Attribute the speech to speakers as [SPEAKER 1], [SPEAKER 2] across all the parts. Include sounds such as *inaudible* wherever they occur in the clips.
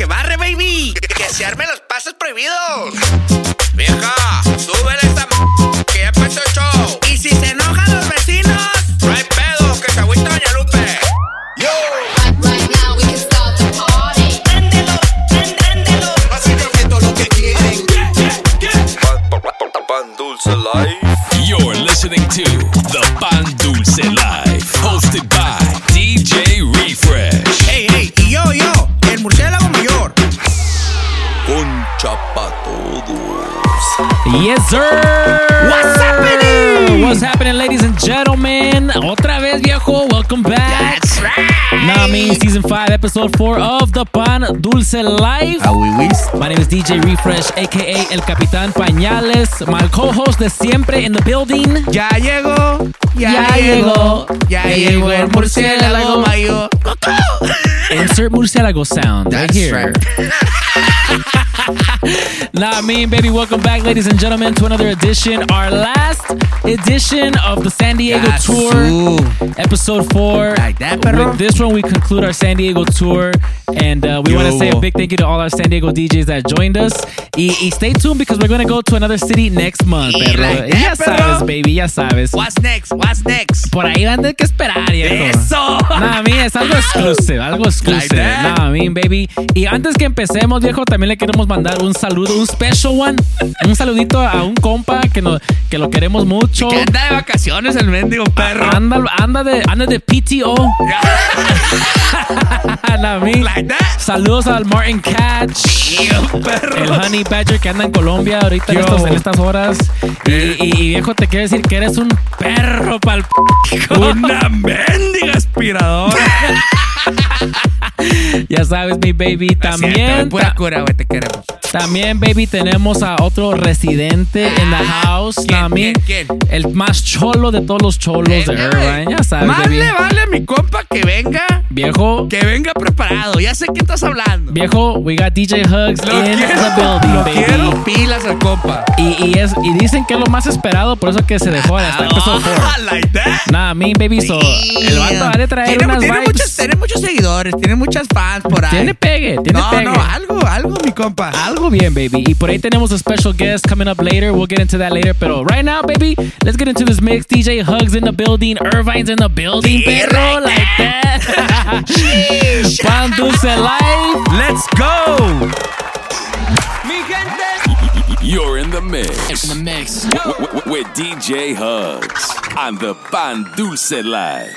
[SPEAKER 1] que barre, baby. Que se armen los pasos prohibidos. Vieja, súbele esta m que ya empezó el show. Y si se enojan los vecinos, no hay pedo, que se agüita Doña Lupe. Yo.
[SPEAKER 2] Right now we can start the party.
[SPEAKER 1] Préndelo, prén- préndelo.
[SPEAKER 3] Básicamente lo que quieren.
[SPEAKER 4] Pan Dulce Life.
[SPEAKER 5] You're listening to
[SPEAKER 6] Yes, sir.
[SPEAKER 1] What's happening?
[SPEAKER 6] What's happening, ladies and gentlemen? Otra vez, viejo. Welcome back.
[SPEAKER 1] That's right.
[SPEAKER 6] Nah, me, season five, episode four of the Pan Dulce Live.
[SPEAKER 1] Ah, oui, oui.
[SPEAKER 6] My name is DJ Refresh, aka El Capitán Pañales. My co-host de siempre in the building.
[SPEAKER 1] Ya llegó, ya,
[SPEAKER 6] Ya
[SPEAKER 1] llegó, ya
[SPEAKER 6] ya
[SPEAKER 1] llegó el murciélago mayor.
[SPEAKER 6] Insert murciélago sound right
[SPEAKER 1] That's
[SPEAKER 6] here.
[SPEAKER 1] right. *laughs*
[SPEAKER 6] Nah, me baby, welcome back, ladies and gentlemen, to another edition, our last edition of the San Diego tour,
[SPEAKER 1] Yazoo.
[SPEAKER 6] episode four.
[SPEAKER 1] Like that?
[SPEAKER 6] With this one, we conclude our San Diego tour, and uh, we want to say a big thank you to all our San Diego DJs that joined us. Y, y stay tuned because we're going to go to another city next month,
[SPEAKER 1] Y
[SPEAKER 6] perro.
[SPEAKER 1] like that,
[SPEAKER 6] ya
[SPEAKER 1] perro.
[SPEAKER 6] baby, ya sabes.
[SPEAKER 1] What's next? What's next?
[SPEAKER 6] Por ahí van a tener que esperar, viejo.
[SPEAKER 1] Eso.
[SPEAKER 6] Nah, mi, es algo exclusive, algo exclusive.
[SPEAKER 1] that.
[SPEAKER 6] Nah, mi, baby. Y antes que empecemos, viejo, también le queremos mandar un saludo, un special one. Un saludito a un compa que, no, que lo queremos mucho.
[SPEAKER 1] Que anda de vacaciones el mendigo perro.
[SPEAKER 6] Anda, anda, de, anda de PTO. *laughs*
[SPEAKER 1] Like that.
[SPEAKER 6] Saludos al Martin Catch. El Honey Badger que anda en Colombia ahorita en,
[SPEAKER 1] Yo.
[SPEAKER 6] estos- en estas horas. Y, y- y, viejo, te quiero decir que eres un perro pa'l.
[SPEAKER 1] Una *laughs* mendiga aspiradora. *laughs*
[SPEAKER 6] Ya sabes, mi baby. También,
[SPEAKER 1] Pura
[SPEAKER 6] ta-
[SPEAKER 1] cura, güey, te queremos.
[SPEAKER 6] También, baby, tenemos a otro residente en the house.
[SPEAKER 1] ¿Quién,
[SPEAKER 6] También,
[SPEAKER 1] quién, quién?
[SPEAKER 6] el más cholo de todos los cholos de Irvine. Ya sabes,
[SPEAKER 1] Más
[SPEAKER 6] baby.
[SPEAKER 1] le vale a mi compa que venga,
[SPEAKER 6] Viejo,
[SPEAKER 1] que venga preparado. Ya sé qué estás hablando.
[SPEAKER 6] viejo, we got DJ Hugs
[SPEAKER 1] Lo
[SPEAKER 6] in
[SPEAKER 1] quiero,
[SPEAKER 6] the building,
[SPEAKER 1] lo
[SPEAKER 6] baby.
[SPEAKER 1] quiero pilas al compa.
[SPEAKER 6] Y, y, es, y dicen que es lo más esperado, por eso que se dejó hasta episode 4.
[SPEAKER 1] Ah, like that.
[SPEAKER 6] Nah, me, baby, so, el vato ha de traer
[SPEAKER 1] tiene,
[SPEAKER 6] unas
[SPEAKER 1] tiene
[SPEAKER 6] vibes.
[SPEAKER 1] muchos, tiene muchos seguidores, tiene muchas fans por ahí.
[SPEAKER 6] Tiene pegue, tiene
[SPEAKER 1] no,
[SPEAKER 6] pegue.
[SPEAKER 1] no, algo, algo, mi compa.
[SPEAKER 6] Algo bien, baby. Y por ahí tenemos a special guest coming up later. We'll get into that later. Pero right now, baby, let's get into this mix. DJ Hugs in the building. Irvine's in the building,
[SPEAKER 1] Yeah,
[SPEAKER 6] perro.
[SPEAKER 1] like
[SPEAKER 6] Like that. *laughs* Pan Dulce Live.
[SPEAKER 1] Let's go.
[SPEAKER 5] You're in the mix.
[SPEAKER 6] In the mix.
[SPEAKER 5] W- w- with DJ Hugs on the Pan Dulce Live.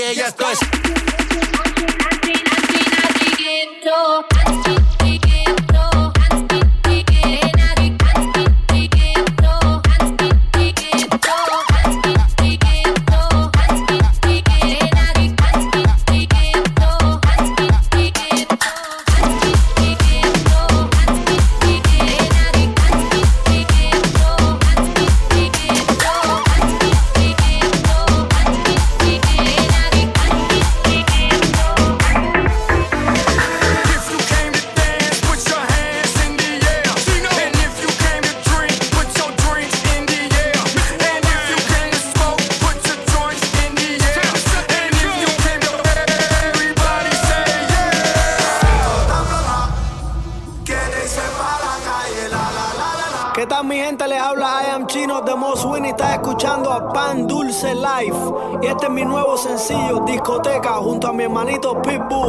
[SPEAKER 3] Calle y esto es.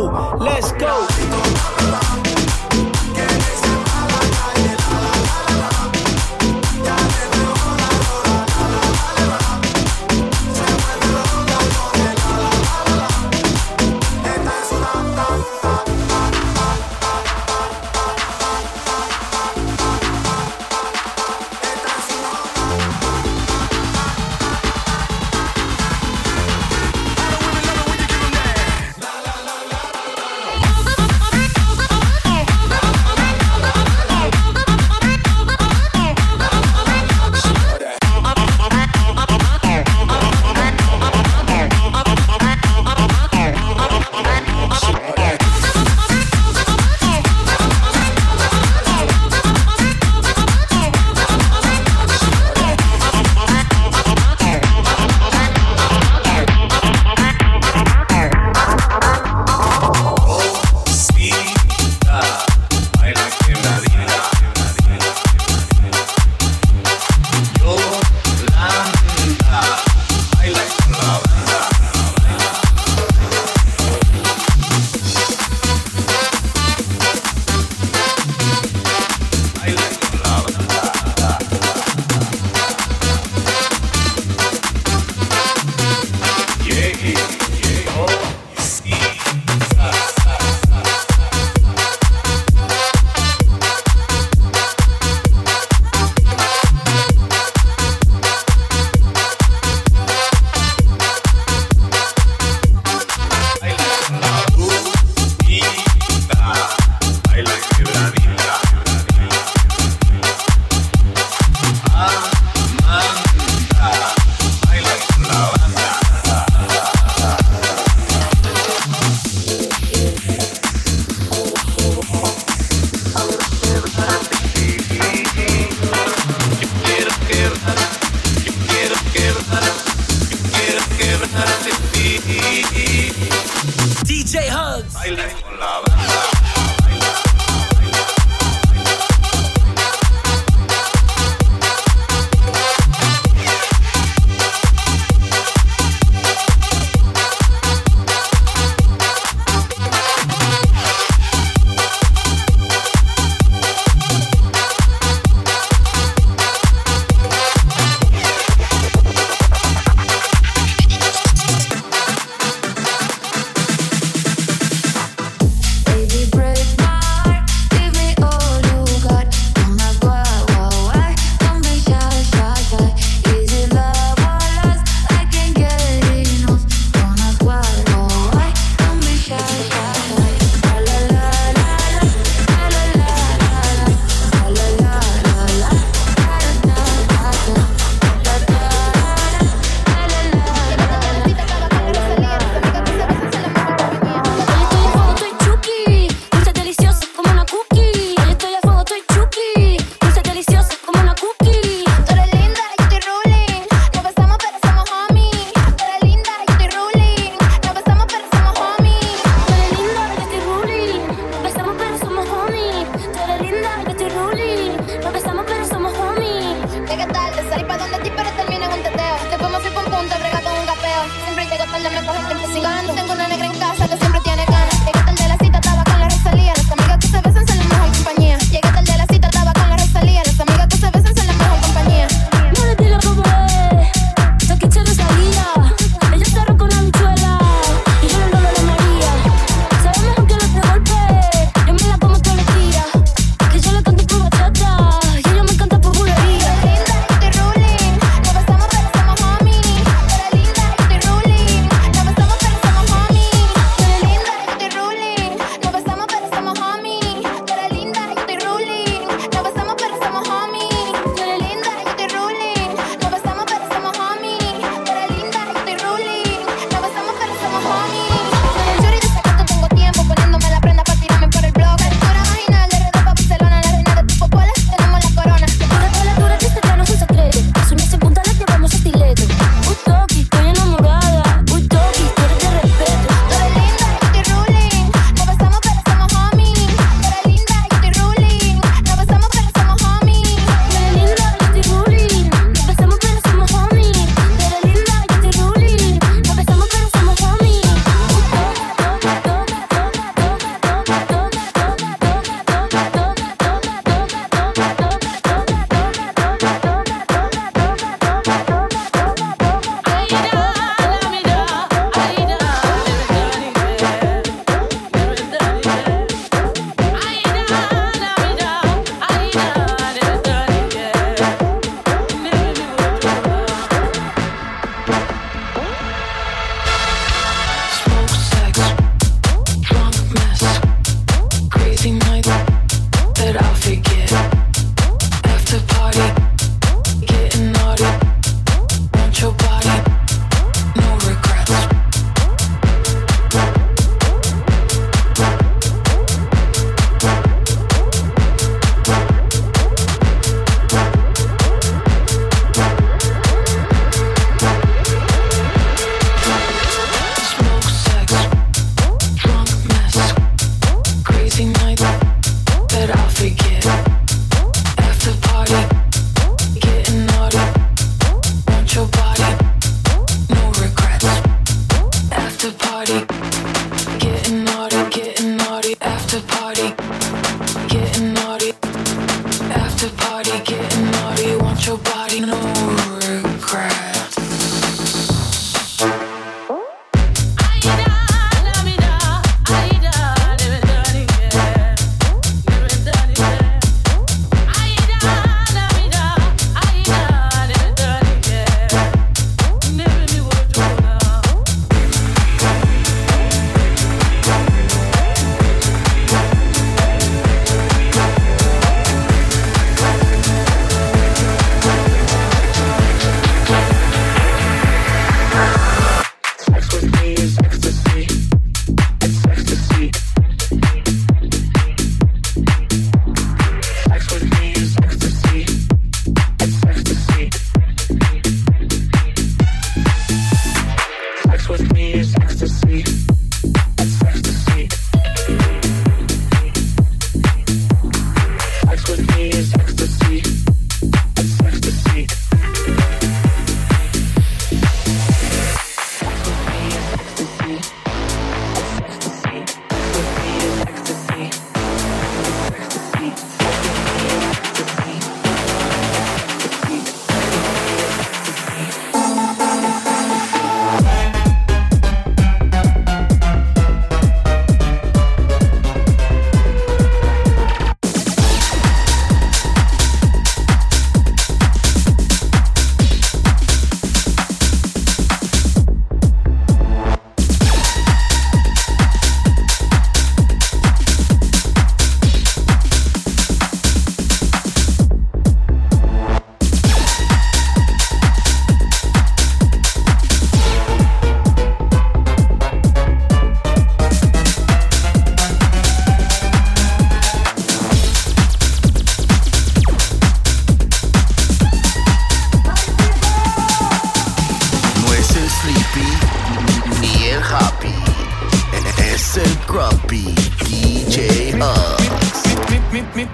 [SPEAKER 7] let's go.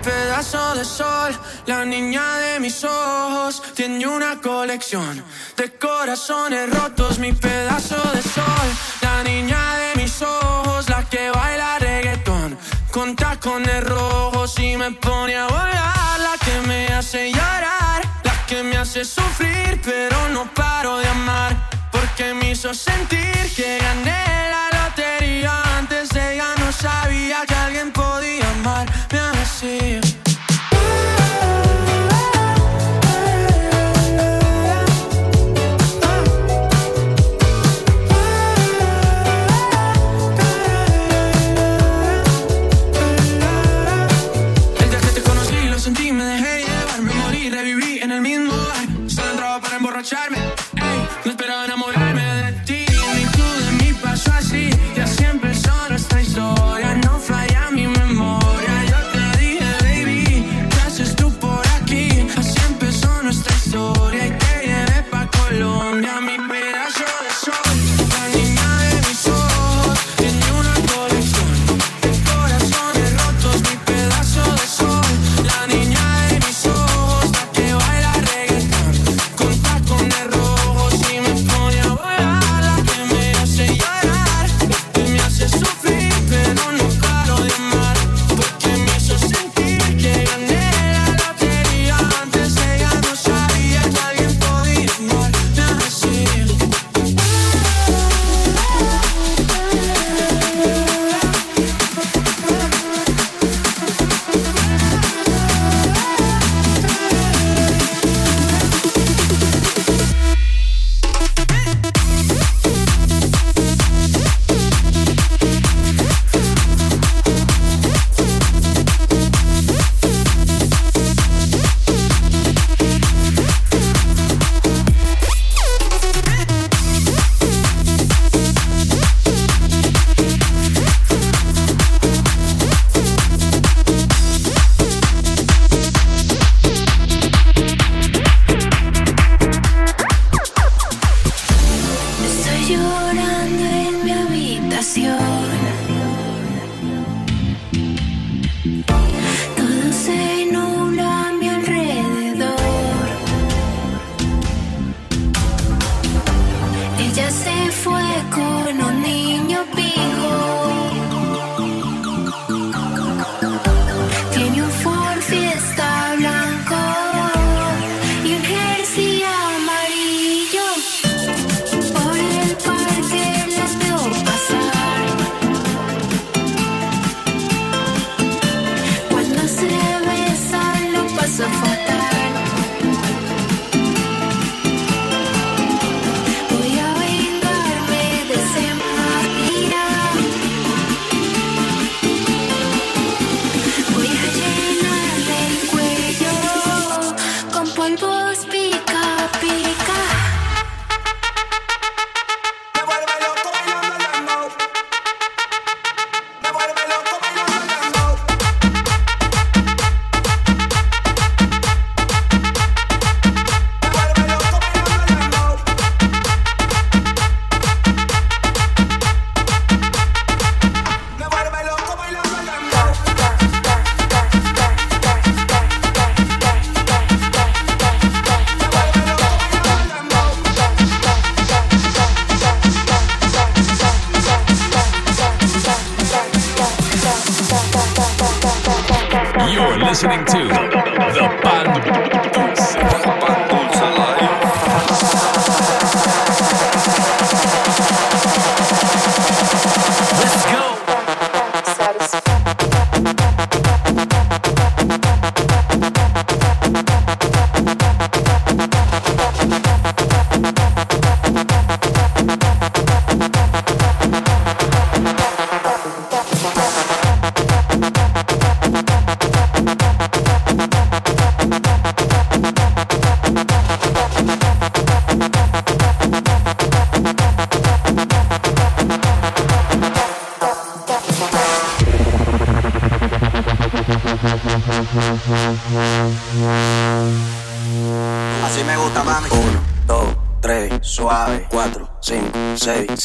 [SPEAKER 8] Mi pedazo de sol, la niña de mis ojos tiene una colección de corazones rotos, mi pedazo de sol, la niña de mis ojos, la que baila reggaetón, con tacones rojos y me pone a volar, la que me hace llorar, la que me hace sufrir, pero no paro de amar, porque me hizo sentir que gané la lotería, antes ella no sabía que alguien podía amarme.
[SPEAKER 9] see you.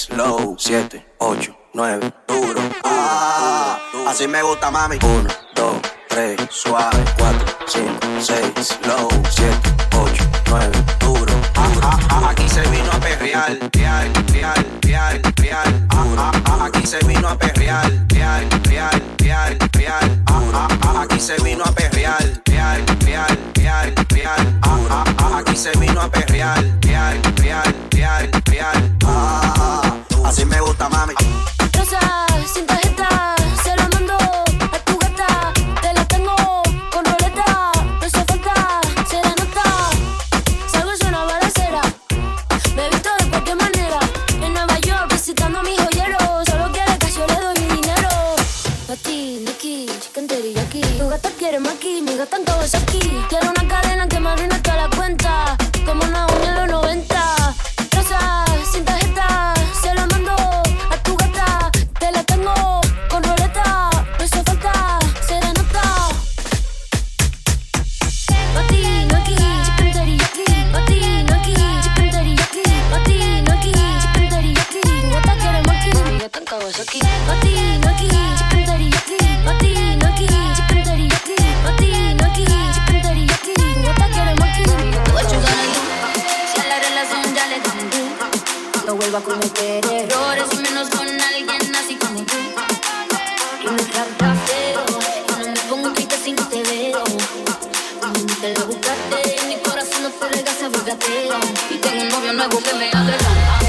[SPEAKER 9] Slow 7.
[SPEAKER 3] búscatelo, búscate. Mi corazón no puede gastar, búscatelo. Y tengo un novio nuevo que me hace cantar.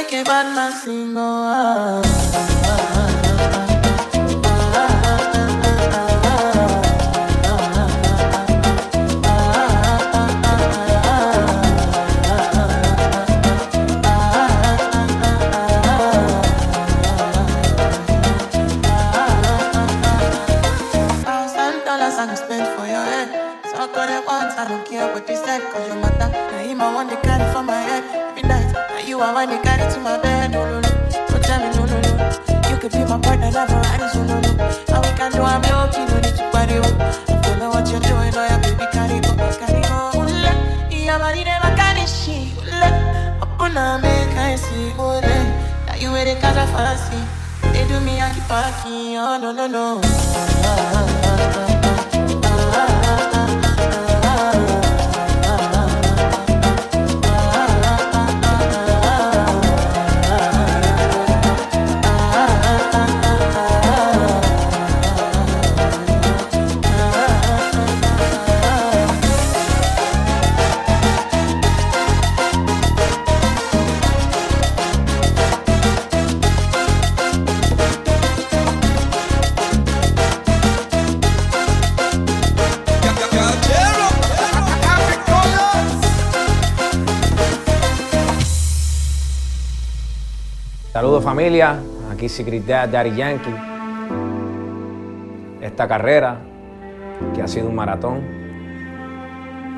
[SPEAKER 3] Que quemarla si no. Ah,
[SPEAKER 10] ah, ah. want you carry to my bed, no no, no. So tell me, no, no, no. You could be my partner, never ride is, no no, no. And we can do, I'm looking, no need to party, oh. Don't know what you're doing, oh, yeah, baby, carry on, carry go. Ule, your body never can she. Ule, up on a make I see, ule. That you wear the cause fancy. They do me, I keep parking, oh, no, no, no. Ah, ah, ah, ah. ah.
[SPEAKER 11] Saludos familia, aquí Secretad Daddy Yankee. Esta carrera, que ha sido un maratón,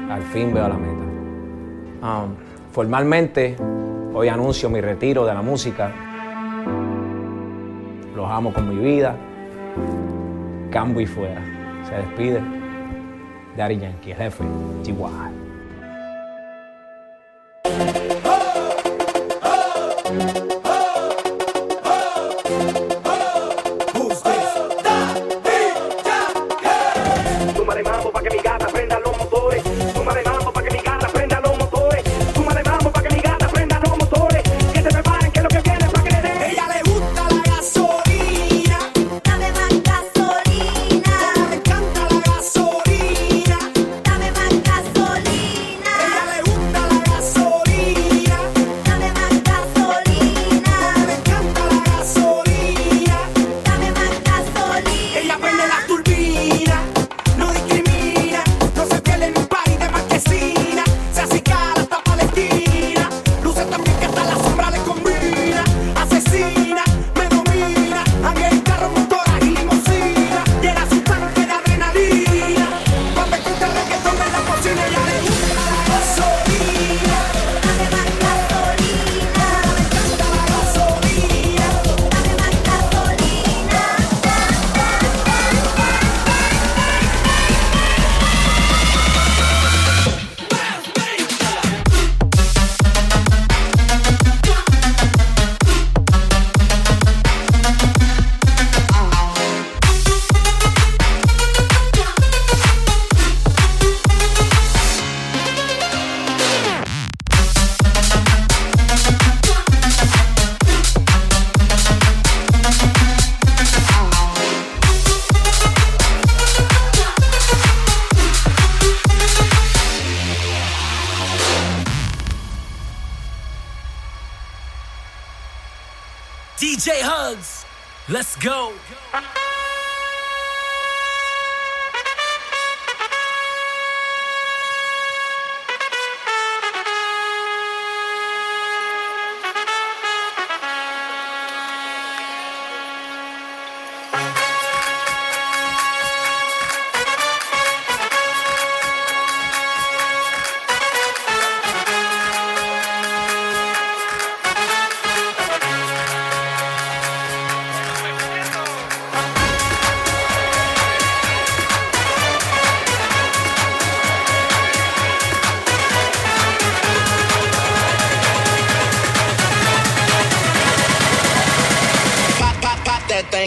[SPEAKER 11] al fin veo la meta. Um, formalmente, hoy anuncio mi retiro de la música. Los amo con mi vida. Cambio y fuera. Se despide Daddy Yankee, jefe, Chihuahua.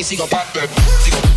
[SPEAKER 12] sigo pa'
[SPEAKER 13] sigo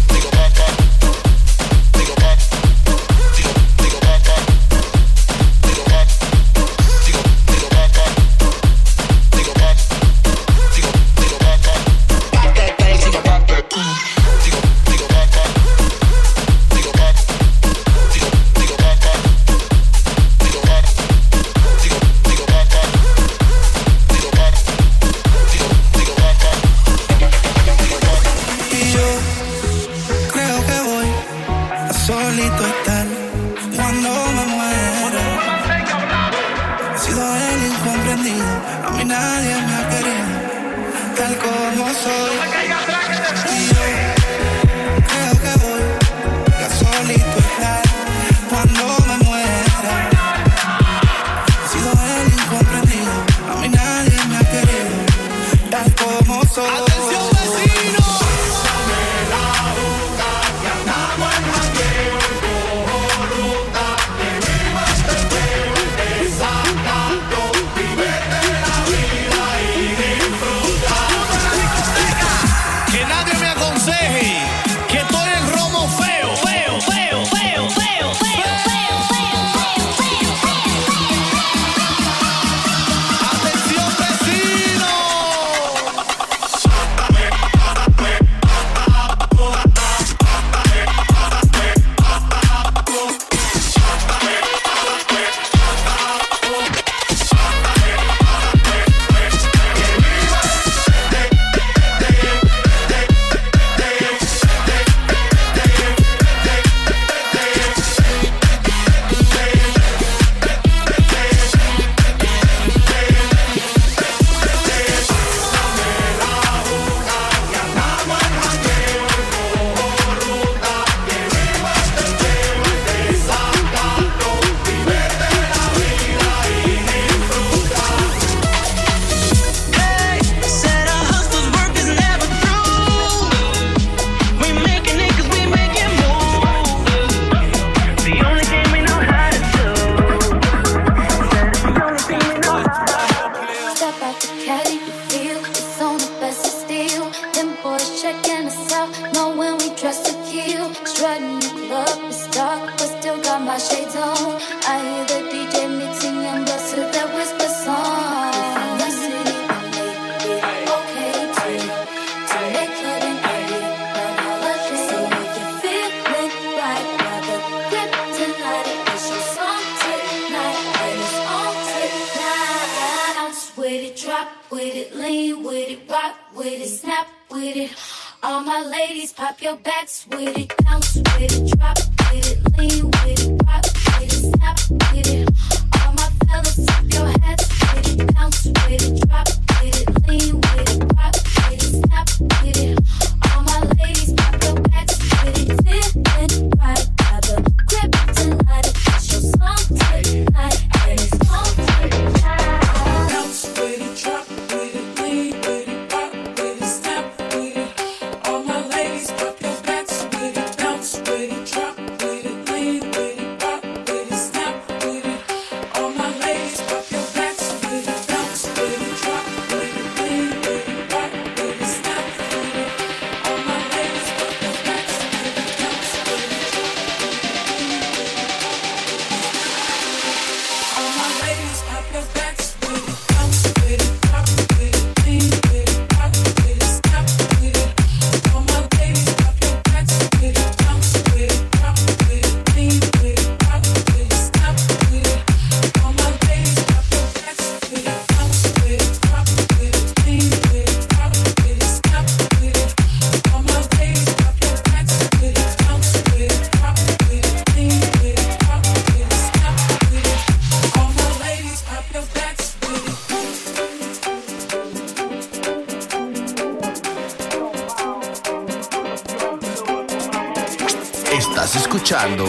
[SPEAKER 13] escuchando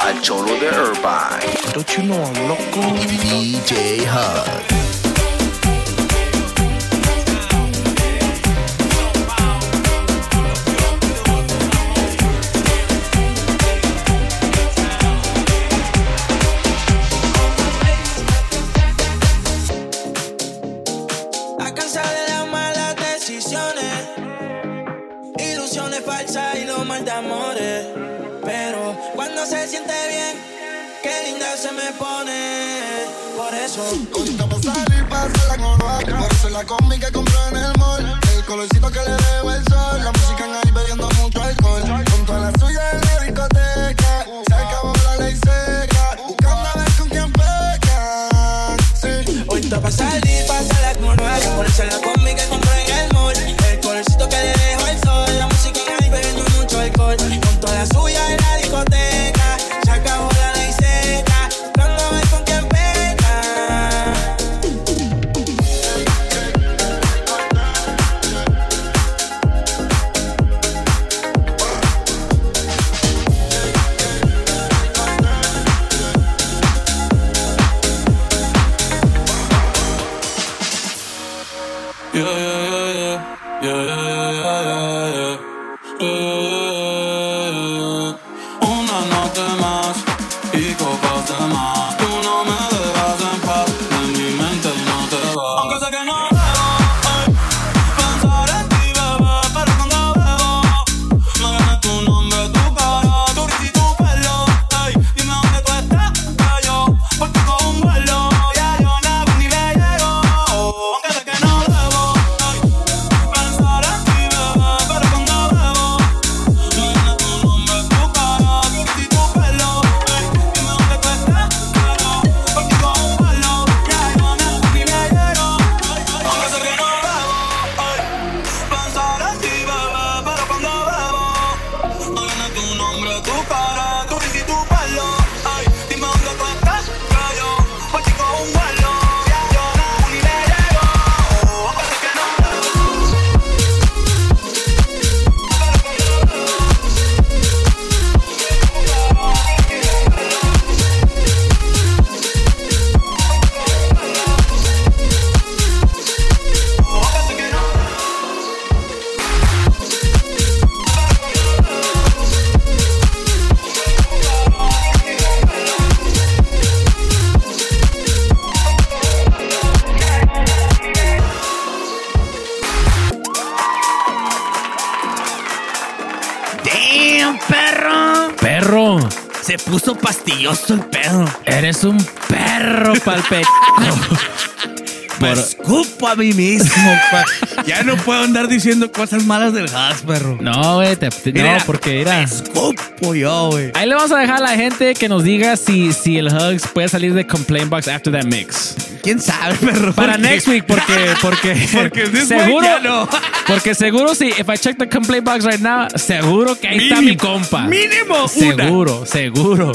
[SPEAKER 13] al Cholo de Irvine. Don't you know I'm loco? DJ
[SPEAKER 14] Hub. se me pone. Por eso.
[SPEAKER 9] Ahorita para salir, para hacer la conocer. Por ser la combi que compró en el mall. El colorcito que le
[SPEAKER 1] pastilloso el pedo.
[SPEAKER 6] Eres un perro palpe. *laughs*
[SPEAKER 1] Me escupo a mí mismo, *laughs* pa. Ya no puedo andar diciendo cosas malas del gas, perro.
[SPEAKER 6] No, güey, te- te- no,
[SPEAKER 1] Mira,
[SPEAKER 6] porque era.
[SPEAKER 1] Escupo yo, güey.
[SPEAKER 6] Ahí le vamos a dejar a la gente que nos diga si, si el Hugs puede salir de Complaint Box after that mix.
[SPEAKER 1] ¿Quién sabe, perro?
[SPEAKER 6] Para
[SPEAKER 1] Porque-
[SPEAKER 6] next week, porque, *laughs* porque,
[SPEAKER 1] Porque this ya no.
[SPEAKER 6] porque seguro si, if I check the Complaint Box right now, seguro que ahí está mi
[SPEAKER 1] Mínimo,
[SPEAKER 6] compa.
[SPEAKER 1] mínimo una.
[SPEAKER 6] Seguro, seguro.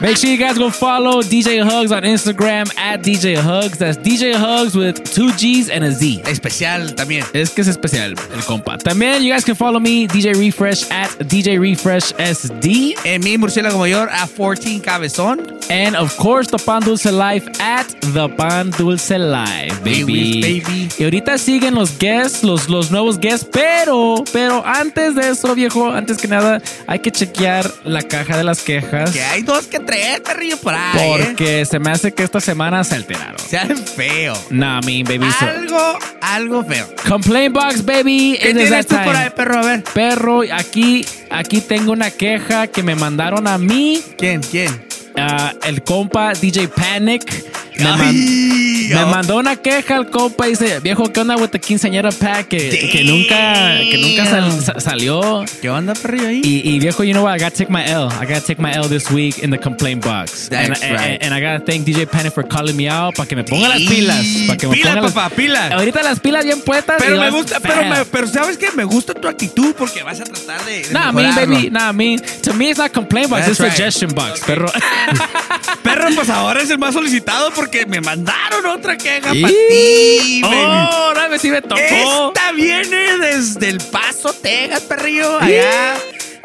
[SPEAKER 6] Make sure you guys go follow DJ Hugs on Instagram at DJ Hugs. That's DJ Hugs with two G's and a Z.
[SPEAKER 1] Especial también.
[SPEAKER 6] Es que es especial el compa. También you guys can follow me, DJ Refresh at DJ Refresh SD.
[SPEAKER 1] En mi murciélago mayor a 14 cabezón.
[SPEAKER 6] And of course, the Pan Dulce Life at the Pan Dulce Life, baby.
[SPEAKER 1] baby.
[SPEAKER 6] Y ahorita siguen los guests, los, los nuevos guests, pero, pero antes de eso, viejo, antes que nada, hay que chequear la caja de las quejas.
[SPEAKER 1] Que hay dos que tres, perrillo, por ahí. ¿eh?
[SPEAKER 6] Porque se me hace que esta semana se alteraron.
[SPEAKER 1] Se hacen feo.
[SPEAKER 6] Nah, me baby. so-
[SPEAKER 1] Algo, algo feo.
[SPEAKER 6] Complaint box, baby.
[SPEAKER 1] ¿Qué
[SPEAKER 6] It
[SPEAKER 1] tienes tú por ahí, perro? A ver.
[SPEAKER 6] Perro, aquí, aquí tengo una queja que me mandaron a mí.
[SPEAKER 1] ¿Quién? ¿Quién?
[SPEAKER 6] Ah, el compa DJ Panic. Me, man- me mandó una queja al compa y dice, viejo, ¿qué onda with the quinceañera pack? Que, que nunca, que nunca sal- sa- salió.
[SPEAKER 1] ¿Qué onda, perrillo ahí?
[SPEAKER 6] Y, y viejo, you know what? I gotta take my L. I gotta take my L this week in the complaint box.
[SPEAKER 1] That's
[SPEAKER 6] and,
[SPEAKER 1] right.
[SPEAKER 6] and, and I gotta thank DJ Panic for calling me out para que me ponga las pilas. Para que me
[SPEAKER 1] Pila,
[SPEAKER 6] ponga las-
[SPEAKER 1] papá, pila.
[SPEAKER 6] Ahorita las pilas bien puestas.
[SPEAKER 1] Pero me
[SPEAKER 6] las-
[SPEAKER 1] gusta, pero, me- pero sabes que me gusta tu actitud porque vas a tratar de. de
[SPEAKER 6] Nah, me,
[SPEAKER 1] mejorarlo.
[SPEAKER 6] baby. Nah, me. To me, it's not complaint box.
[SPEAKER 1] That's
[SPEAKER 6] It's
[SPEAKER 1] right.
[SPEAKER 6] suggestion box. Pero. *laughs*
[SPEAKER 1] Perro, pues ahora es el más solicitado porque me mandaron otra queja
[SPEAKER 6] Y-
[SPEAKER 1] para ti.
[SPEAKER 6] Oh, ahora me sí me tocó.
[SPEAKER 1] Esta viene desde El Paso, Texas, perrillo, allá.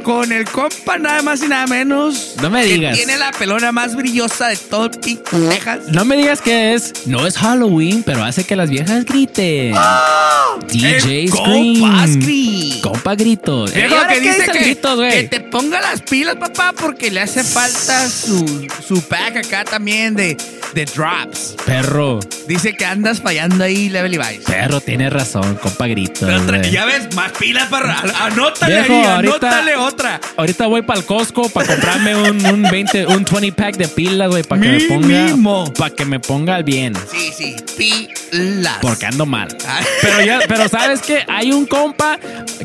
[SPEAKER 1] Con el compa nada más y nada menos.
[SPEAKER 6] No me
[SPEAKER 1] que
[SPEAKER 6] digas.
[SPEAKER 1] tiene la pelona más brillosa de todo el pinche Texas.
[SPEAKER 6] No me digas que es. No es Halloween, pero hace que las viejas griten. DJ
[SPEAKER 1] el
[SPEAKER 6] Scream.
[SPEAKER 1] compa Scream.
[SPEAKER 6] Compa gritos.
[SPEAKER 1] Viejo
[SPEAKER 6] ¿Y ahora
[SPEAKER 1] que
[SPEAKER 6] qué
[SPEAKER 1] dice que,
[SPEAKER 6] gritos, güey?
[SPEAKER 1] que te ponga las pilas, papá, porque le hace falta su, su pack acá también de, de drops.
[SPEAKER 6] Perro.
[SPEAKER 1] Dice que andas fallando ahí, Level Levi's.
[SPEAKER 6] Perro, tiene razón, compa gritos.
[SPEAKER 1] Pero ya ves, más pilas para. Anótale
[SPEAKER 6] Viejo,
[SPEAKER 1] ahí,
[SPEAKER 6] ahorita-
[SPEAKER 1] anótale otra.
[SPEAKER 6] Ahorita voy para el Costco para comprarme un, un 20, un 20 pack de pilas, güey, para que me ponga. Para que me ponga bien.
[SPEAKER 1] Sí, sí, pilas.
[SPEAKER 6] Porque ando mal.
[SPEAKER 1] Ah.
[SPEAKER 6] Pero ya, pero sabes que hay un compa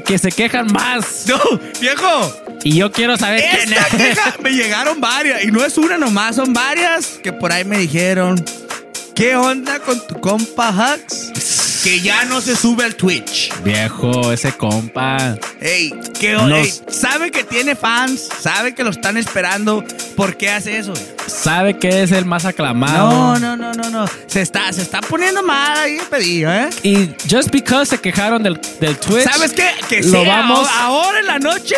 [SPEAKER 6] que se quejan más. *laughs*
[SPEAKER 1] No, viejo.
[SPEAKER 6] Y yo quiero saber quién
[SPEAKER 1] Esta
[SPEAKER 6] es.
[SPEAKER 1] queja *laughs* me llegaron varias. Y no es una nomás, son varias que por ahí me dijeron. ¿Qué onda con tu compa Hux? Que ya no se sube al Twitch.
[SPEAKER 6] Viejo, ese compa.
[SPEAKER 1] Ey, ¿qué onda?
[SPEAKER 6] Nos-
[SPEAKER 1] Ey, sabe que tiene fans, sabe que lo están esperando. ¿Por qué hace eso?
[SPEAKER 6] Sabe que es el más aclamado.
[SPEAKER 1] No, no, no, no, no. Se está, se está poniendo mal ahí el pedido, ¿eh?
[SPEAKER 6] Y just because se quejaron del, del Twitch.
[SPEAKER 1] ¿Sabes qué? Que
[SPEAKER 6] lo
[SPEAKER 1] sea
[SPEAKER 6] vamos
[SPEAKER 1] ahora, ahora en la noche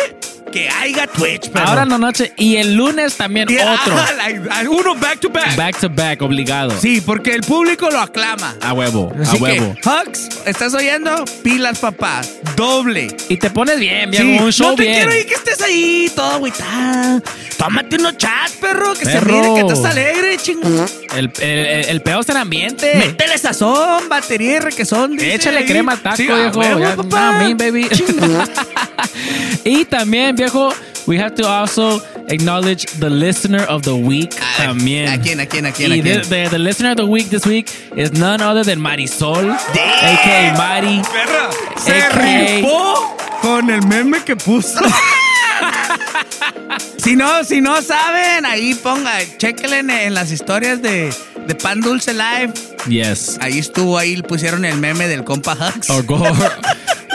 [SPEAKER 1] que haya Twitch, pero
[SPEAKER 6] ahora en la noche y el lunes también otro. *laughs*
[SPEAKER 1] uno back to back.
[SPEAKER 6] Back to back, obligado.
[SPEAKER 1] Sí, porque el público lo aclama.
[SPEAKER 6] A huevo, a
[SPEAKER 1] Así que,
[SPEAKER 6] huevo.
[SPEAKER 1] Hux, ¿estás oyendo? Pilas, papá. Doble.
[SPEAKER 6] Y te pones bien, bien,
[SPEAKER 1] Sí,
[SPEAKER 6] un show
[SPEAKER 1] no te
[SPEAKER 6] bien.
[SPEAKER 1] quiero ir que estés ahí todo agüitado. Tómate unos chats, perro, que se mire que estás alegre, chingo.
[SPEAKER 6] El, el, el, el peor es el ambiente.
[SPEAKER 1] Métele sazón, batería y requesón.
[SPEAKER 6] Échale
[SPEAKER 1] ahí.
[SPEAKER 6] crema taco,
[SPEAKER 1] Sí, a
[SPEAKER 6] viejo.
[SPEAKER 1] huevo,
[SPEAKER 6] Ya,
[SPEAKER 1] papá.
[SPEAKER 6] nah, me, baby. *laughs* y también, viejo, we have to also acknowledge the listener of the week también.
[SPEAKER 1] ¿A quién, a quién, a quién,
[SPEAKER 6] Y
[SPEAKER 1] a quién?
[SPEAKER 6] the, the- the listener of the week this week is none other than Marisol, a.k.a. Mari.
[SPEAKER 1] Perra, se
[SPEAKER 6] AKA.
[SPEAKER 1] rifó con el meme que puso. *laughs* si no, si no saben, ahí ponga, chequenle en, en las historias de, de Pan Dulce Live.
[SPEAKER 6] Yes.
[SPEAKER 1] Ahí estuvo, ahí pusieron el meme del compa Hux.
[SPEAKER 6] Or go or, *laughs*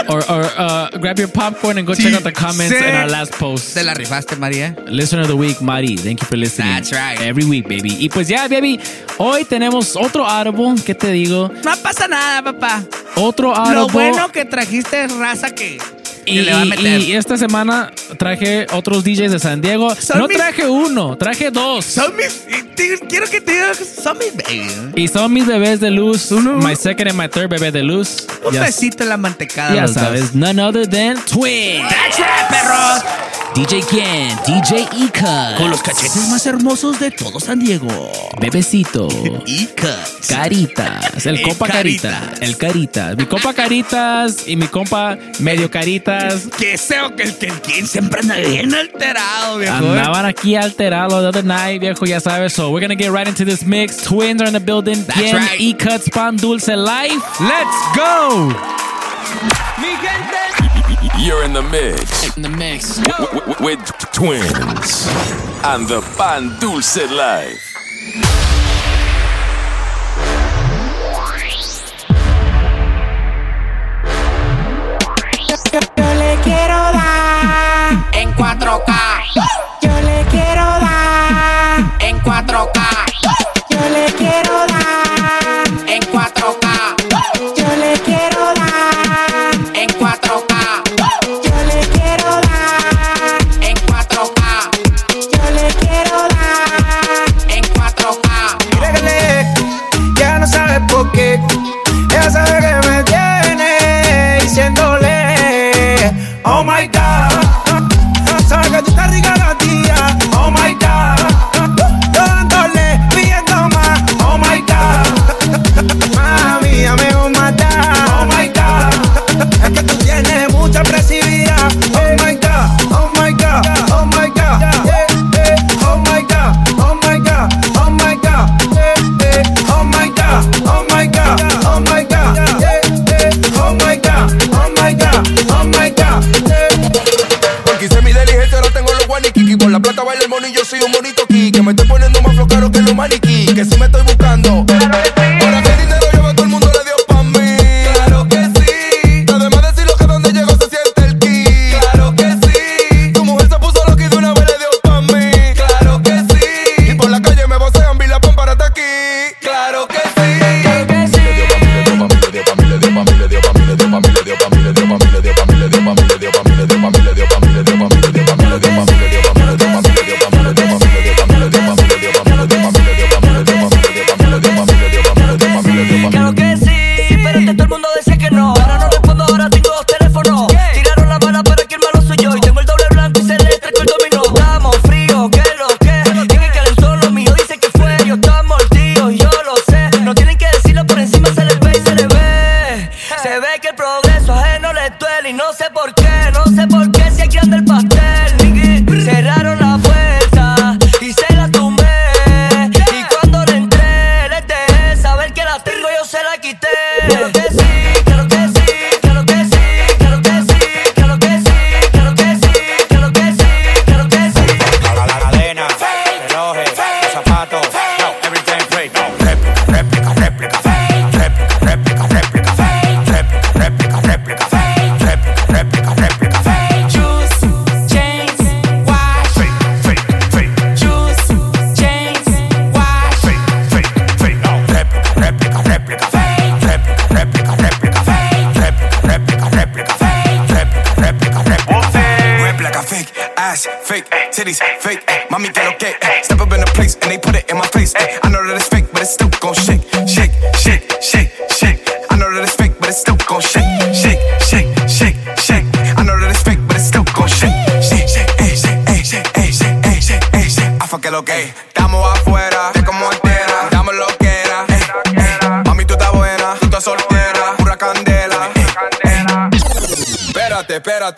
[SPEAKER 6] or uh, grab your popcorn and go check out the comments in our last post.
[SPEAKER 1] Te la rifaste, María.
[SPEAKER 6] Listener of the week, Mari. Thank you for listening.
[SPEAKER 1] That's right.
[SPEAKER 6] Every week, baby. Y pues ya, baby, hoy tenemos otro audible. ¿Qué te digo?
[SPEAKER 1] No pasa nada, papá.
[SPEAKER 6] Otro audible.
[SPEAKER 1] Lo bueno que trajiste es raza que,
[SPEAKER 6] y,
[SPEAKER 1] le va a meter.
[SPEAKER 6] Y, esta semana traje otros DJs de San Diego. No traje uno, traje dos.
[SPEAKER 1] Son mis. Quiero que te digas, son mis bebés.
[SPEAKER 6] Y son mis bebés de luz. Uno, my second and my third bebé de luz.
[SPEAKER 1] Un besito en la mantecada.
[SPEAKER 6] Ya sabes, none other than Twin.
[SPEAKER 1] That's perros.
[SPEAKER 6] DJ Ken, DJ Ica.
[SPEAKER 1] Con los cachetes más hermosos de todo San Diego.
[SPEAKER 6] Bebecito. *laughs*
[SPEAKER 1] Ica.
[SPEAKER 6] Caritas. El compa Caritas.
[SPEAKER 1] Caritas.
[SPEAKER 6] El Caritas. Mi compa Caritas y mi compa medio Caritas
[SPEAKER 1] Que que el que siempre anda bien alterado, viejo. ¿eh?
[SPEAKER 6] Andaban aquí alterados the other night, viejo, ya sabes. So we're gonna get right into this mix. Twins are in the building.
[SPEAKER 1] That's
[SPEAKER 6] Bien,
[SPEAKER 1] right.
[SPEAKER 6] E-Cuts, Pan Dulce Life.
[SPEAKER 1] Let's go!
[SPEAKER 5] You're in the mix.
[SPEAKER 6] In the mix.
[SPEAKER 5] With, with, with twins and the Pan Dulce Life.
[SPEAKER 15] pra trocar.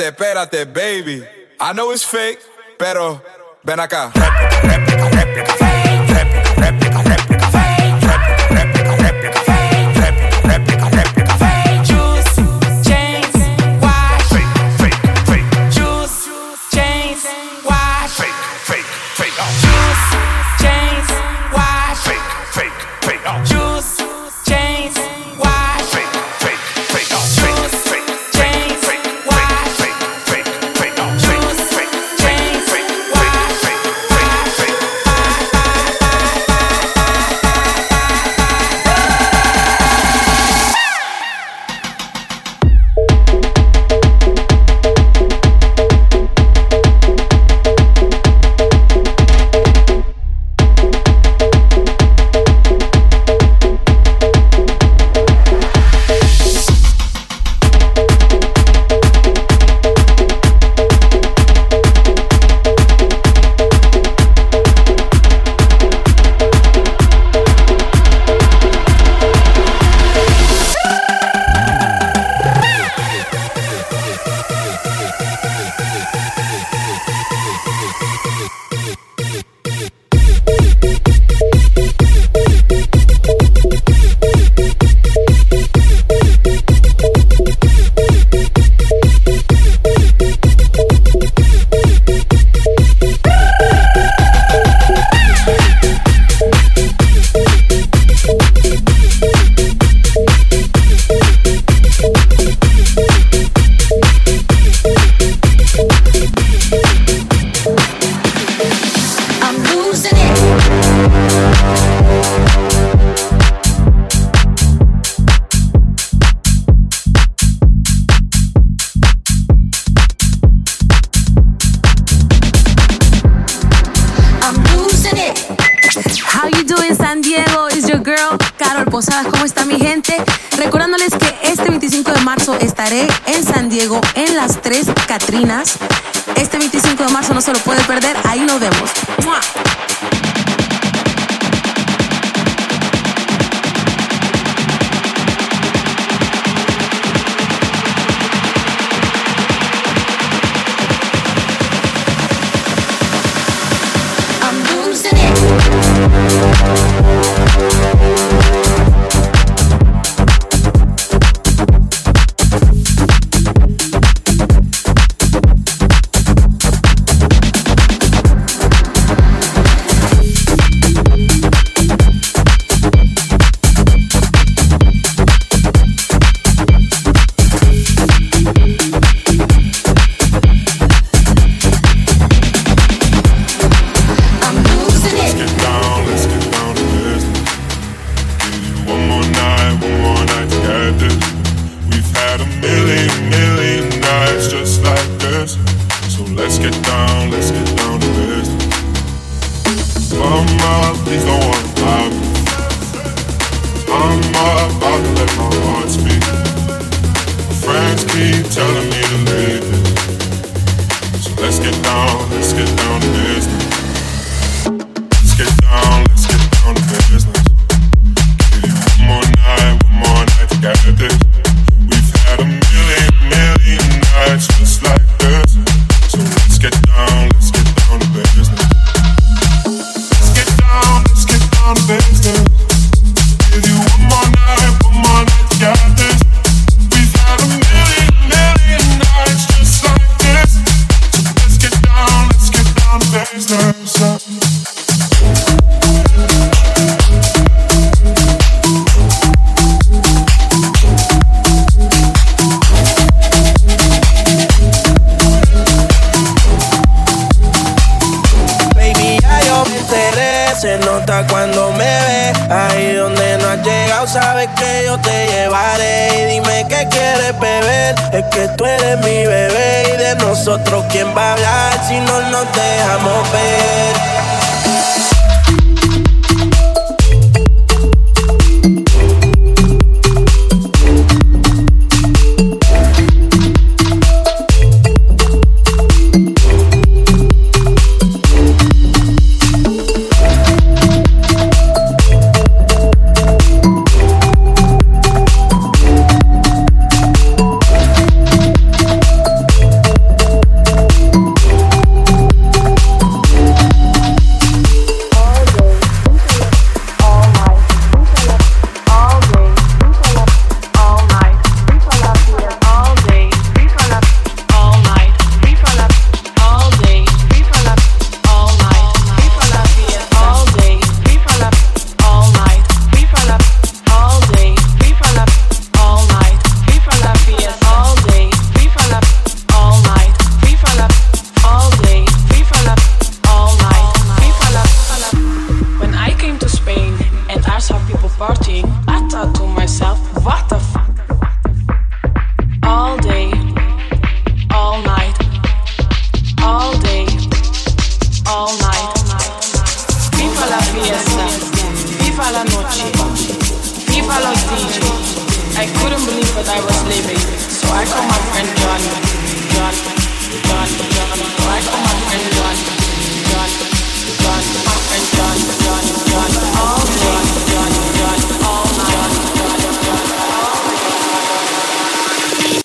[SPEAKER 15] espérate, baby. I know it's fake, pero ven acá.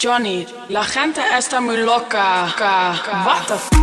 [SPEAKER 16] Johnny, la gente está muy loca. Ca- What the f-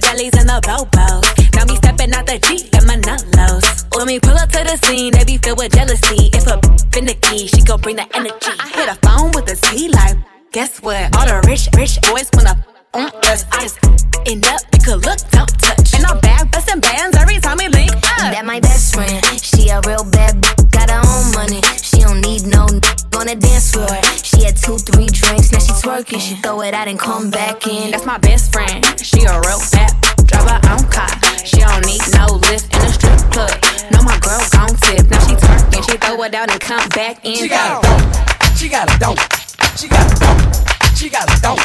[SPEAKER 16] jelly it out and come back in. She
[SPEAKER 17] got
[SPEAKER 16] a
[SPEAKER 18] dope. She got a dope. She got a dope. She got a dope.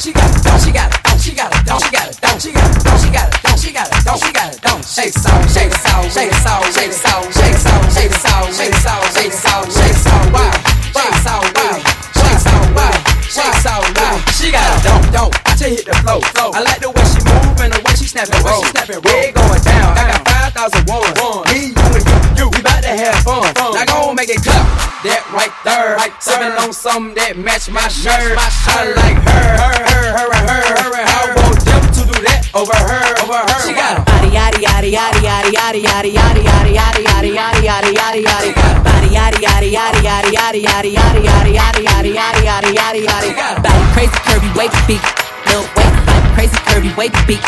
[SPEAKER 18] She got a dope. She got a dope. She got a dope. She got a dope. She got a dope. She got a dope. She got a dope. She got a dope. Shake soul. Shake soul. Shake soul. Shake. Shake the soul. Shake soul. Shake soul. Shake soul. Shake soul. Wow. Shake soul. Wow. Shake soul. Wow. Shake soul. Wow. She got a dope. Dope. I just hit the flow. Flow. I like the way she move and the way she snap and roll. She snap and roll. Make it clap. That right there. Seven on something that match my shirt. I like her. Her. Her. Her. Her. Her. I want them to do that over her. Over her. She got a
[SPEAKER 3] Body yaddy yaddy yaddy yaddy yaddy yaddy yaddy yaddy yaddy yaddy yaddy yaddy yaddy yaddy. Body yaddy yaddy yaddy yaddy yaddy yaddy yaddy yaddy yaddy yaddy yaddy yaddy yaddy yaddy. Body crazy curvy waist beat, little waist. Body crazy curvy waist beat,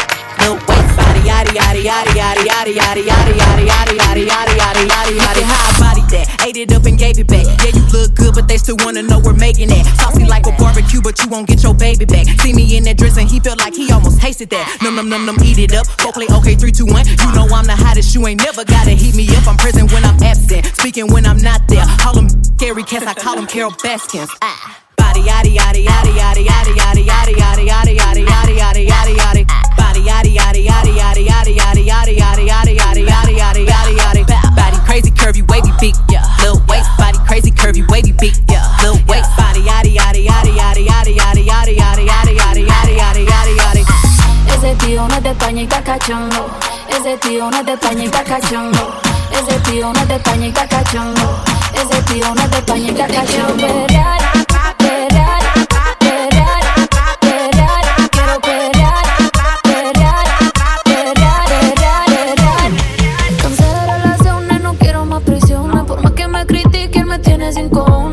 [SPEAKER 3] little waist. Body yaddy yaddy yaddy yaddy yaddy yaddy yaddy yaddy yaddy yaddy yaddy yaddy yaddy yaddy. How I body that, ate it up and gave it back. Yeah, you look good, but they still wanna know we're making that. Saucy like a barbecue, but you won't get your baby back. See me in that dress and he felt like he almost tasted that. Num num num num, eat it up. Go play okay, three, two, one. You know I'm the hottest. You ain't never gotta heat me up. I'm present when I'm absent, speaking when I'm not there. Call them scary cats, I call them Carol Baskins. Ah. Body yaddy yaddy yaddy yaddy yaddy yaddy yaddy yaddy yaddy yaddy yaddy yaddy yaddy yada yada yada yada yada yada yada yada yada yada yada yada yada yada body crazy curvy wavy big yeah little waist body crazy curvy wavy big yeah little waist body yada yada yada yada yada yada yada yada yada yada yada yada yada yada
[SPEAKER 16] ese tío no es de España y cachondo. cachando ese tío no es de España y cachondo. cachando ese tío no es de España y cachondo. cachando ese tío no es de España y cachondo. con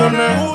[SPEAKER 19] muchas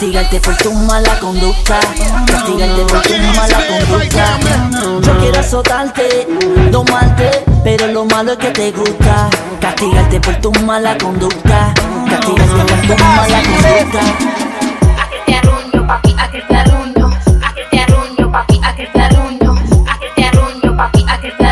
[SPEAKER 20] Castigarte por tu mala conducta, castigarte por tu mala conducta. Yo quiero azotarte, domarte, pero lo malo es que te gusta. Castigarte por tu mala conducta, castigarte por tu mala conducta.
[SPEAKER 3] te arruño, papi, a que te arruño, a que te arruño, papi, a que te arruño, a que te arruño, papi, a que te arruño,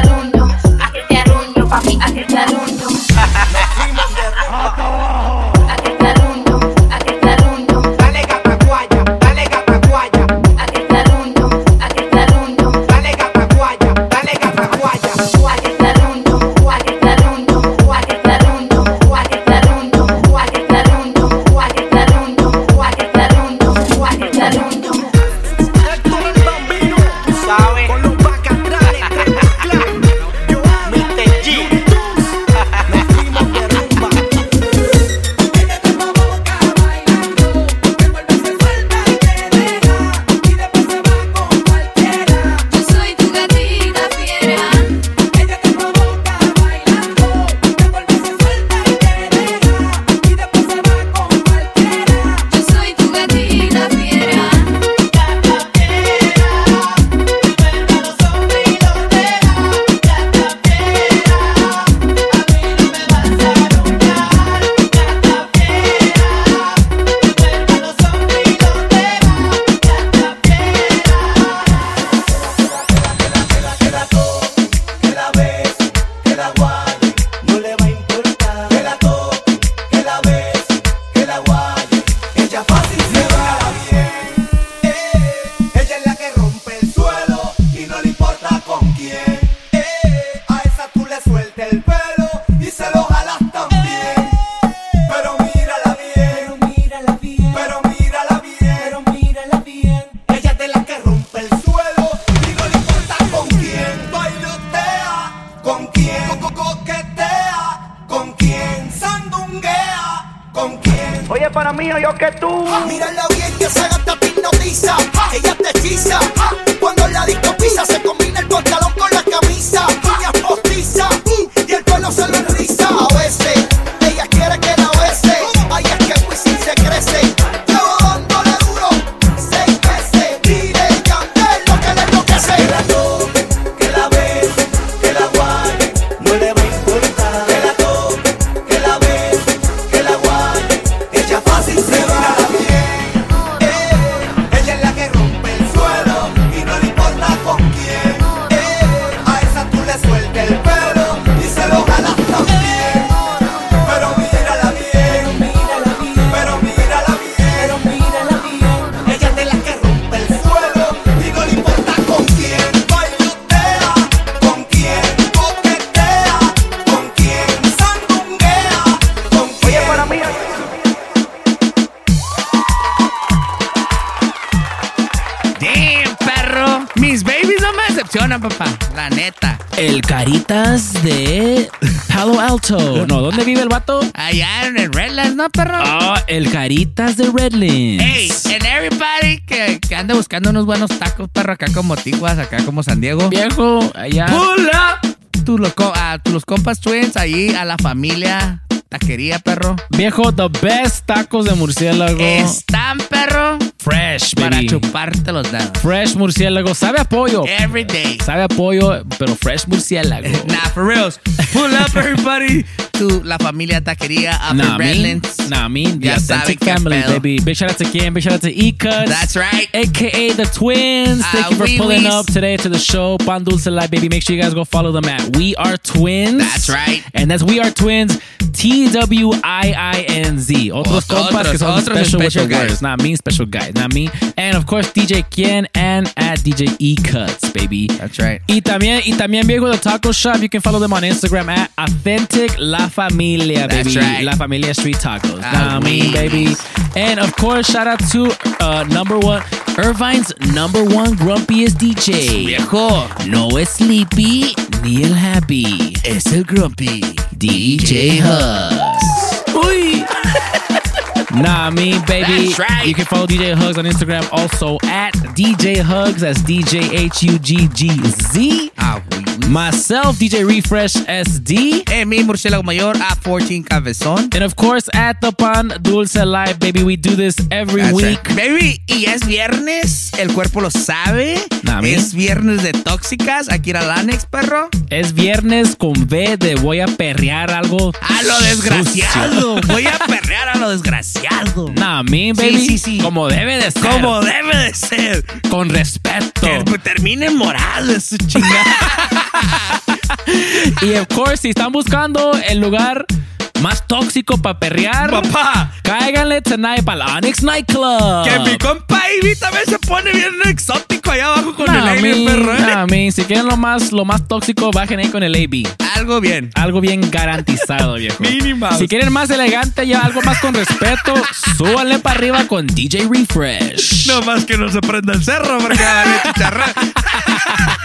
[SPEAKER 1] buscando unos buenos tacos, perro, acá como Tiguas, acá como San Diego.
[SPEAKER 6] Viejo, allá.
[SPEAKER 1] Los, co- a tus los compas twins, ahí a la familia, taquería, perro.
[SPEAKER 6] Viejo, the best tacos de murciélago.
[SPEAKER 1] Están, perro.
[SPEAKER 6] Fresh,
[SPEAKER 1] Para
[SPEAKER 6] baby.
[SPEAKER 1] chuparte los dedos.
[SPEAKER 6] Fresh murciélago. Sabe a pollo.
[SPEAKER 1] Every day.
[SPEAKER 6] Sabe a pollo, pero fresh murciélago. *laughs*
[SPEAKER 1] Nah, for reals. Pull up, everybody. To la familia taquería up
[SPEAKER 6] Nah,
[SPEAKER 1] in Redlands.
[SPEAKER 6] nah, me, the
[SPEAKER 1] Ya
[SPEAKER 6] authentic family, baby. Big shout out to Kim, big shout out to E-Cuts.
[SPEAKER 1] That's right.
[SPEAKER 6] AKA the twins. Thank
[SPEAKER 1] Ah,
[SPEAKER 6] you for pulling up today to the show. Pan Dulce Live, baby. Make sure you guys go follow them at We Are Twins.
[SPEAKER 1] That's right.
[SPEAKER 6] And that's We Are Twins, T W I I N Z. Otros
[SPEAKER 1] Ot-
[SPEAKER 6] compas que son
[SPEAKER 1] otros
[SPEAKER 6] special, with
[SPEAKER 1] special
[SPEAKER 6] the
[SPEAKER 1] guys.
[SPEAKER 6] words. Me, special guys. Not me. And of course, DJ Kien and at DJ E-Cuts, baby.
[SPEAKER 1] That's right.
[SPEAKER 6] Y también, y también Viejo the Taco Shop. You can follow them on Instagram at Authentic La Familia, baby.
[SPEAKER 1] That's right.
[SPEAKER 6] La Familia Street Tacos.
[SPEAKER 1] Ah,
[SPEAKER 6] Nah, me, baby. And of course, shout out to uh, number one, Irvine's number one grumpiest DJ.
[SPEAKER 1] Viejo.
[SPEAKER 6] No es Sleepy ni el Happy.
[SPEAKER 1] Es el Grumpy.
[SPEAKER 6] DJ Hus. Uy. *laughs* Nah, me, baby.
[SPEAKER 21] That's right.
[SPEAKER 6] You can follow DJ Hugs on Instagram also at DJ Hugs. That's DJ H U G G Z. Myself, DJ Refresh SD.
[SPEAKER 1] Eh, mi murciélago mayor a 14 cabezón.
[SPEAKER 6] And of course, at the Pan Dulce Live, baby. We do this every
[SPEAKER 1] That's
[SPEAKER 6] week.
[SPEAKER 1] Baby, y es viernes, el cuerpo lo sabe.
[SPEAKER 6] Nah,
[SPEAKER 1] es viernes de tóxicas, aquí era Lanex, perro.
[SPEAKER 6] Es viernes con V de voy a perrear algo.
[SPEAKER 1] A lo desgraciado. Voy a perrear a lo desgraciado.
[SPEAKER 6] Nah, me, baby.
[SPEAKER 1] Sí, sí, sí.
[SPEAKER 6] Como debe de ser.
[SPEAKER 1] Como debe de ser.
[SPEAKER 6] Con respeto.
[SPEAKER 1] Que termine morado su chingada. *laughs* *laughs*
[SPEAKER 6] Y of course, si están buscando el lugar más tóxico para perrear,
[SPEAKER 1] Papá.
[SPEAKER 6] cáiganle tonight para el Onyx Nightclub.
[SPEAKER 1] Que mi compa Ivy también se pone bien exótico allá abajo con
[SPEAKER 6] Nah,
[SPEAKER 1] el aire, perro. ¿eh?
[SPEAKER 6] nah, si quieren lo más, lo más tóxico, bajen ahí con el AB.
[SPEAKER 1] Algo bien.
[SPEAKER 6] Algo bien garantizado, viejo.
[SPEAKER 1] Mouse.
[SPEAKER 6] Si quieren más elegante y algo más con respeto, súbanle para arriba con DJ Refresh.
[SPEAKER 1] No más que no se prenda el cerro porque va a chicharrón. *laughs*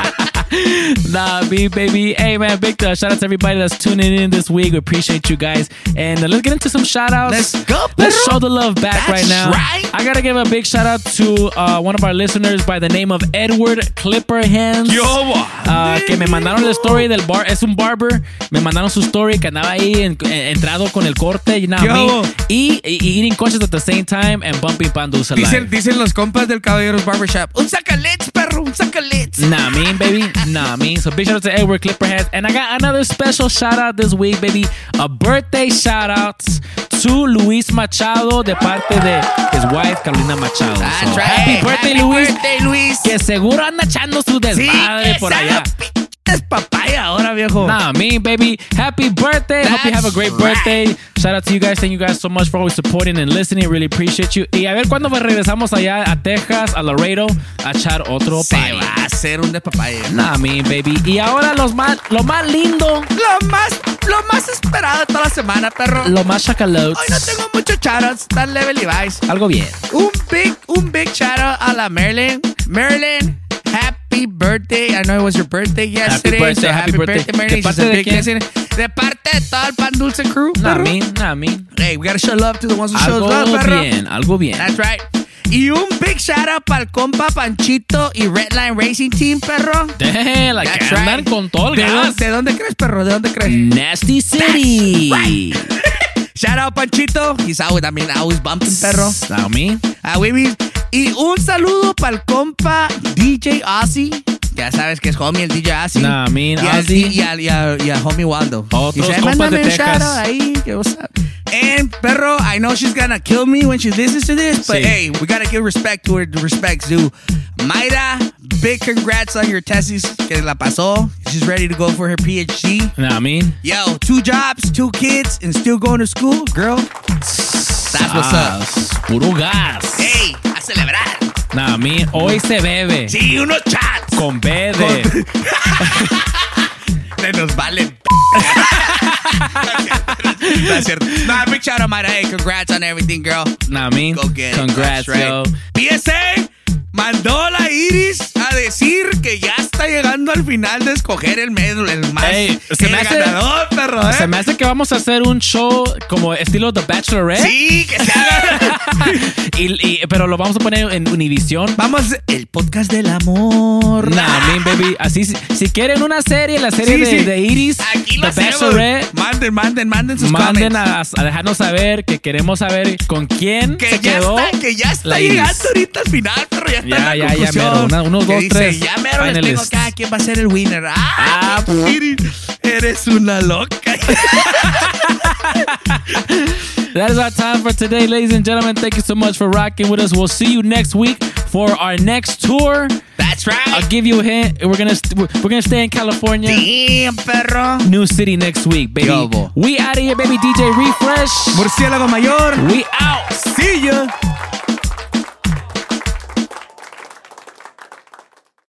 [SPEAKER 1] *laughs*
[SPEAKER 6] Nah, me, baby. Hey, man, big uh, shout out to everybody that's tuning in this week. We appreciate you guys. And uh, let's get into some shout outs.
[SPEAKER 1] Let's go,
[SPEAKER 6] Let's show the love back
[SPEAKER 1] That's
[SPEAKER 6] right now.
[SPEAKER 1] right.
[SPEAKER 6] I gotta give a big shout out to uh, one of our listeners by the name of Edward Clipper Hands.
[SPEAKER 1] Yo,
[SPEAKER 6] Uh, que me mandaron la story del bar, es un barber. Me mandaron su story que andaba ahí en- en- entrado con el corte y nada,
[SPEAKER 1] Yo.
[SPEAKER 6] me- y, y eating coches at the same time and bumping pan dulce
[SPEAKER 1] Dicen, dicen los compas del Caballeros Barbershop. Un sacalets, perro, un sacalets.
[SPEAKER 6] Nah, mean, baby. Nah, mean. So big shout out to Edward Clipperhead. And I got another special shout out this week, baby. A birthday shout out to Luis Machado de parte de his wife, Carolina Machado. So,
[SPEAKER 1] right.
[SPEAKER 6] Happy birthday,
[SPEAKER 1] Happy
[SPEAKER 6] Luis.
[SPEAKER 1] birthday, Luis.
[SPEAKER 6] Que seguro anda echando su desmadre por allá.
[SPEAKER 1] Es papaya ahora, viejo.
[SPEAKER 6] Nah, me, baby. Happy birthday. Hope you have a great
[SPEAKER 1] That's
[SPEAKER 6] birthday. Shout out to you guys. Thank you guys so much for always supporting and listening. Really appreciate you. Y a ver cuándo regresamos allá a Texas, a Laredo, a echar otro
[SPEAKER 1] Se
[SPEAKER 6] party.
[SPEAKER 1] va a hacer un despapaya.
[SPEAKER 6] Nah, me, baby. Y ahora los más, lo más lindo,
[SPEAKER 1] Lo más, lo más esperado de toda la semana, perro.
[SPEAKER 6] lo más chacalotes.
[SPEAKER 1] Hoy no tengo muchos shoutouts, tan level Levi's.
[SPEAKER 6] Algo bien.
[SPEAKER 1] Un big, un big shout out a la Marilyn. Marilyn, happy birthday. I know it was your birthday yesterday.
[SPEAKER 6] birthday,
[SPEAKER 1] so
[SPEAKER 6] happy
[SPEAKER 1] happy
[SPEAKER 6] birthday.
[SPEAKER 1] birthday, Marilyn.
[SPEAKER 6] ¿De parte de quién?
[SPEAKER 1] De parte de todo el Pan Dulce crew.
[SPEAKER 6] Nah,
[SPEAKER 1] perro.
[SPEAKER 6] me, nah, me.
[SPEAKER 1] Hey, we gotta show love to the ones who show
[SPEAKER 6] Algo
[SPEAKER 1] love, perro.
[SPEAKER 6] bien, algo bien.
[SPEAKER 1] That's right. Y un big shout out para el compa Panchito y Redline Racing Team, perro.
[SPEAKER 6] Like
[SPEAKER 1] That's
[SPEAKER 6] que andan
[SPEAKER 1] right.
[SPEAKER 6] con todo el
[SPEAKER 1] ¿De
[SPEAKER 6] gas.
[SPEAKER 1] dónde, ¿De dónde crees, perro? ¿De dónde crees?
[SPEAKER 6] Nasty City. *laughs*
[SPEAKER 1] Shout out Panchito. He's always, I mean, always bumping, perro.
[SPEAKER 6] Nah, me.
[SPEAKER 1] Ah, baby. Y un saludo para el compa DJ Ozzy. Ya sabes que es homie el DJ Ozzy.
[SPEAKER 6] Nah, I mean,
[SPEAKER 1] y, al- y, al- y al- y al homie Waldo.
[SPEAKER 6] Otros
[SPEAKER 1] Dice,
[SPEAKER 6] compas de Texas."
[SPEAKER 1] ahí. que what's up?" And, perro, I know she's gonna kill me when she listens to this, but
[SPEAKER 6] Sí.
[SPEAKER 1] hey, we gotta give respect to her. Respect's due. Mayra, big congrats on your tesis. Que la pasó. She's ready to go for her PhD.
[SPEAKER 6] Nah, mean.
[SPEAKER 1] Yo, two jobs, two kids, and still going to school, girl. That's what's up.
[SPEAKER 6] Ah, Puro gas.
[SPEAKER 1] Hey, a celebrar.
[SPEAKER 6] Nah, me. Hoy se bebe.
[SPEAKER 1] Sí, unos chats.
[SPEAKER 6] Con B de. *laughs*
[SPEAKER 1] Nos valen. *laughs* no es cierto. Nah, big shout out, Mayra. Hey, congrats on everything, girl.
[SPEAKER 6] Nah, me.
[SPEAKER 1] Go get it.
[SPEAKER 6] Congrats,
[SPEAKER 1] That's right.
[SPEAKER 6] yo.
[SPEAKER 1] PSA mandó la Iris a decir que ya está llegando al final de escoger el, med- el más
[SPEAKER 6] Ey, se
[SPEAKER 1] el
[SPEAKER 6] me hace-
[SPEAKER 1] ganador, perro, ¿eh?
[SPEAKER 6] Se me hace que vamos a hacer un show como estilo The Bachelorette.
[SPEAKER 1] Sí, que se haga. *laughs*
[SPEAKER 6] Y- y- pero lo vamos a poner en Univision.
[SPEAKER 1] Vamos, el podcast del amor.
[SPEAKER 6] Nah, me, baby. Así, si, quieren una serie, la serie
[SPEAKER 1] Sí,
[SPEAKER 6] de,
[SPEAKER 1] sí.
[SPEAKER 6] de Iris,
[SPEAKER 1] Aquí
[SPEAKER 6] The. Bachelorette,
[SPEAKER 1] Manden, manden, manden sus
[SPEAKER 6] manden a, a dejarnos saber que queremos saber con quién
[SPEAKER 1] que
[SPEAKER 6] se
[SPEAKER 1] ya
[SPEAKER 6] quedó.
[SPEAKER 1] está, que ya está llegando ahorita al final, pero ya está
[SPEAKER 6] Ya,
[SPEAKER 1] en la
[SPEAKER 6] ya, ya,
[SPEAKER 1] conclusión.
[SPEAKER 6] mero. Una- unos dos,
[SPEAKER 1] dice,
[SPEAKER 6] tres
[SPEAKER 1] Ya mero les tengo. Cada quien va a ser el winner. Ah,
[SPEAKER 6] Ah,
[SPEAKER 1] eres una loca.
[SPEAKER 6] That is our time for today, ladies and gentlemen. Thank you so much for rocking with us. We'll see you next week for our next tour.
[SPEAKER 1] That's right.
[SPEAKER 6] I'll give you a hint. We're gonna st- we're gonna stay in California.
[SPEAKER 1] Damn, perro.
[SPEAKER 6] New city next week, baby.
[SPEAKER 1] Yo.
[SPEAKER 6] We out of here, baby. DJ Refresh.
[SPEAKER 1] Murciélago mayor.
[SPEAKER 6] We out.
[SPEAKER 1] See ya.